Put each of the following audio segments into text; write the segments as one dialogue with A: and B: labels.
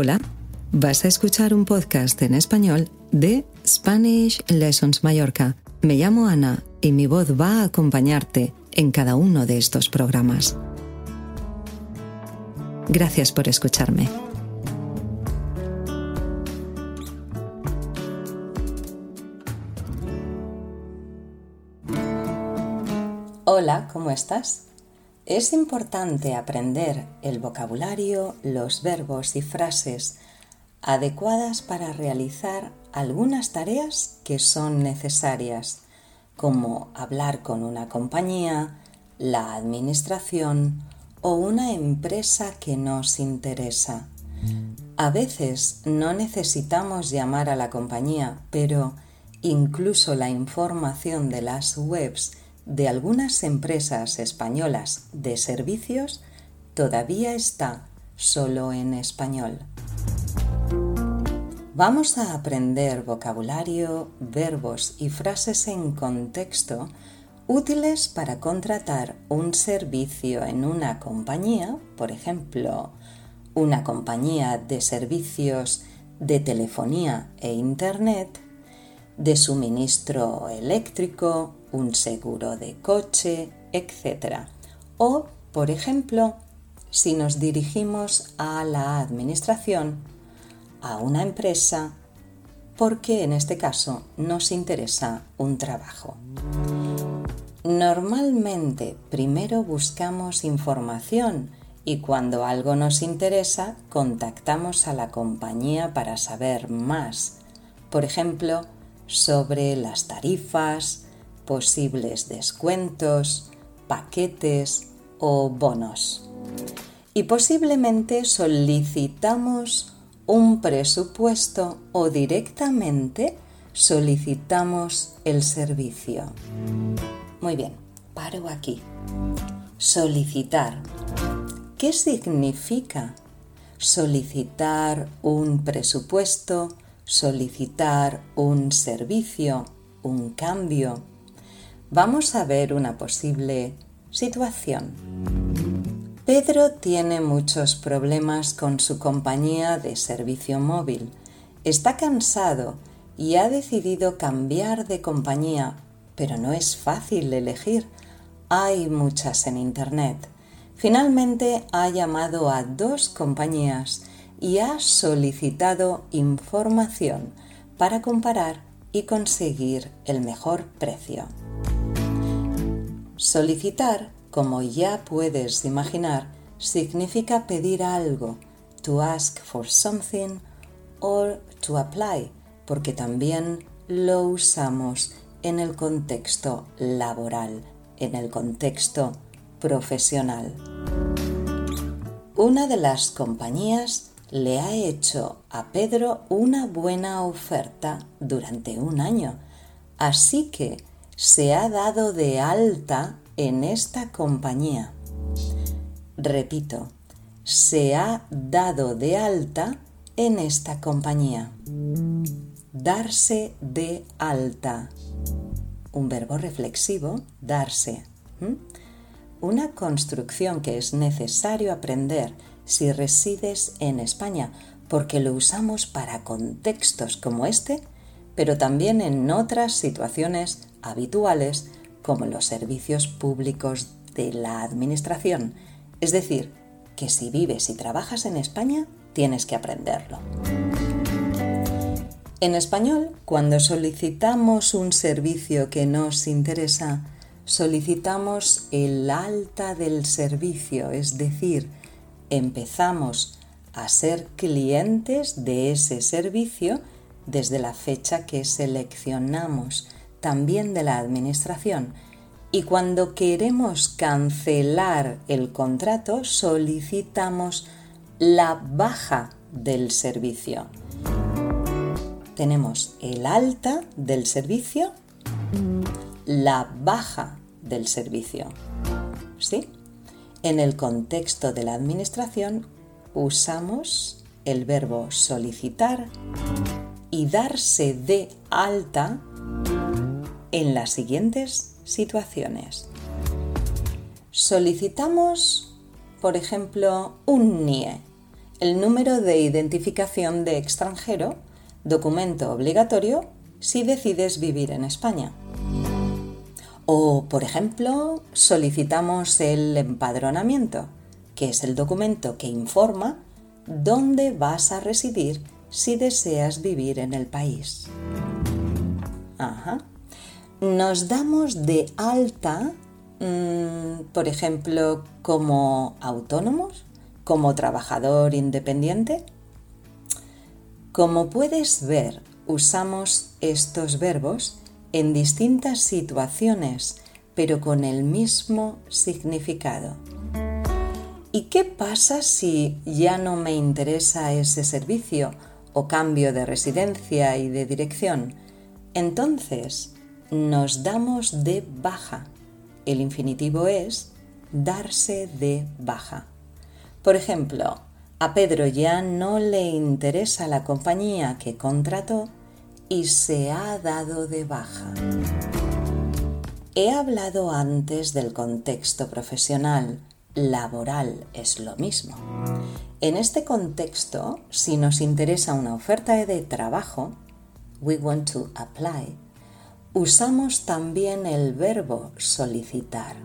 A: Hola, vas a escuchar un podcast en español de Spanish Lessons Mallorca. Me llamo Ana y mi voz va a acompañarte en cada uno de estos programas. Gracias por escucharme.
B: Hola, ¿cómo estás? Es importante aprender el vocabulario, los verbos y frases adecuadas para realizar algunas tareas que son necesarias, como hablar con una compañía, la administración o una empresa que nos interesa. A veces no necesitamos llamar a la compañía, pero incluso la información de las webs de algunas empresas españolas de servicios todavía está solo en español. Vamos a aprender vocabulario, verbos y frases en contexto útiles para contratar un servicio en una compañía, por ejemplo, una compañía de servicios de telefonía e Internet, de suministro eléctrico, un seguro de coche, etc. O, por ejemplo, si nos dirigimos a la administración, a una empresa, porque en este caso nos interesa un trabajo. Normalmente primero buscamos información y cuando algo nos interesa contactamos a la compañía para saber más. Por ejemplo, sobre las tarifas, posibles descuentos, paquetes o bonos. Y posiblemente solicitamos un presupuesto o directamente solicitamos el servicio. Muy bien, paro aquí. Solicitar. ¿Qué significa solicitar un presupuesto, solicitar un servicio, un cambio? Vamos a ver una posible situación. Pedro tiene muchos problemas con su compañía de servicio móvil. Está cansado y ha decidido cambiar de compañía, pero no es fácil elegir. Hay muchas en Internet. Finalmente ha llamado a dos compañías y ha solicitado información para comparar y conseguir el mejor precio. Solicitar, como ya puedes imaginar, significa pedir algo, to ask for something or to apply, porque también lo usamos en el contexto laboral, en el contexto profesional. Una de las compañías le ha hecho a Pedro una buena oferta durante un año, así que se ha dado de alta en esta compañía. Repito, se ha dado de alta en esta compañía. Darse de alta. Un verbo reflexivo, darse. Una construcción que es necesario aprender si resides en España, porque lo usamos para contextos como este, pero también en otras situaciones habituales como los servicios públicos de la Administración. Es decir, que si vives y trabajas en España, tienes que aprenderlo. En español, cuando solicitamos un servicio que nos interesa, solicitamos el alta del servicio, es decir, empezamos a ser clientes de ese servicio desde la fecha que seleccionamos también de la Administración y cuando queremos cancelar el contrato solicitamos la baja del servicio. Tenemos el alta del servicio, la baja del servicio. ¿Sí? En el contexto de la administración usamos el verbo solicitar y darse de alta en las siguientes situaciones. Solicitamos, por ejemplo, un NIE, el número de identificación de extranjero, documento obligatorio si decides vivir en España. O, por ejemplo, solicitamos el empadronamiento, que es el documento que informa dónde vas a residir si deseas vivir en el país. Ajá. Nos damos de alta, mm, por ejemplo, como autónomos, como trabajador independiente. Como puedes ver, usamos estos verbos en distintas situaciones, pero con el mismo significado. ¿Y qué pasa si ya no me interesa ese servicio o cambio de residencia y de dirección? Entonces, nos damos de baja. El infinitivo es darse de baja. Por ejemplo, a Pedro ya no le interesa la compañía que contrató y se ha dado de baja. He hablado antes del contexto profesional, laboral es lo mismo. En este contexto, si nos interesa una oferta de trabajo, we want to apply, usamos también el verbo solicitar.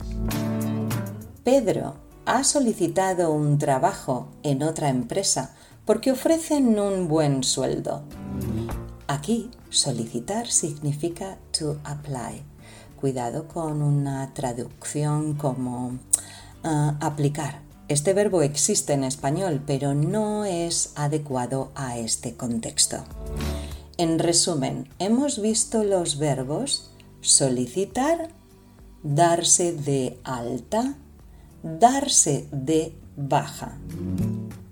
B: Pedro ha solicitado un trabajo en otra empresa porque ofrecen un buen sueldo. Aquí solicitar significa to apply. Cuidado con una traducción como ah, aplicar. Este verbo existe en español, pero no es adecuado a este contexto. En resumen, hemos visto los verbos solicitar, darse de alta, darse de baja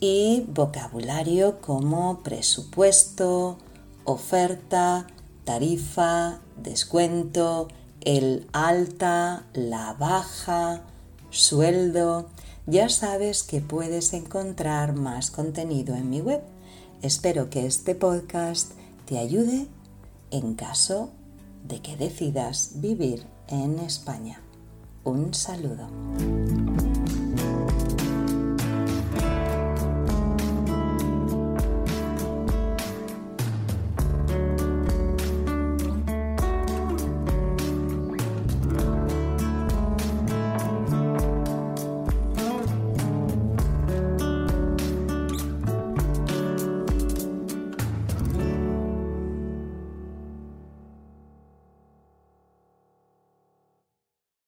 B: y vocabulario como presupuesto, oferta, tarifa, descuento, el alta, la baja, sueldo. Ya sabes que puedes encontrar más contenido en mi web. Espero que este podcast te ayude en caso de que decidas vivir en España. Un saludo.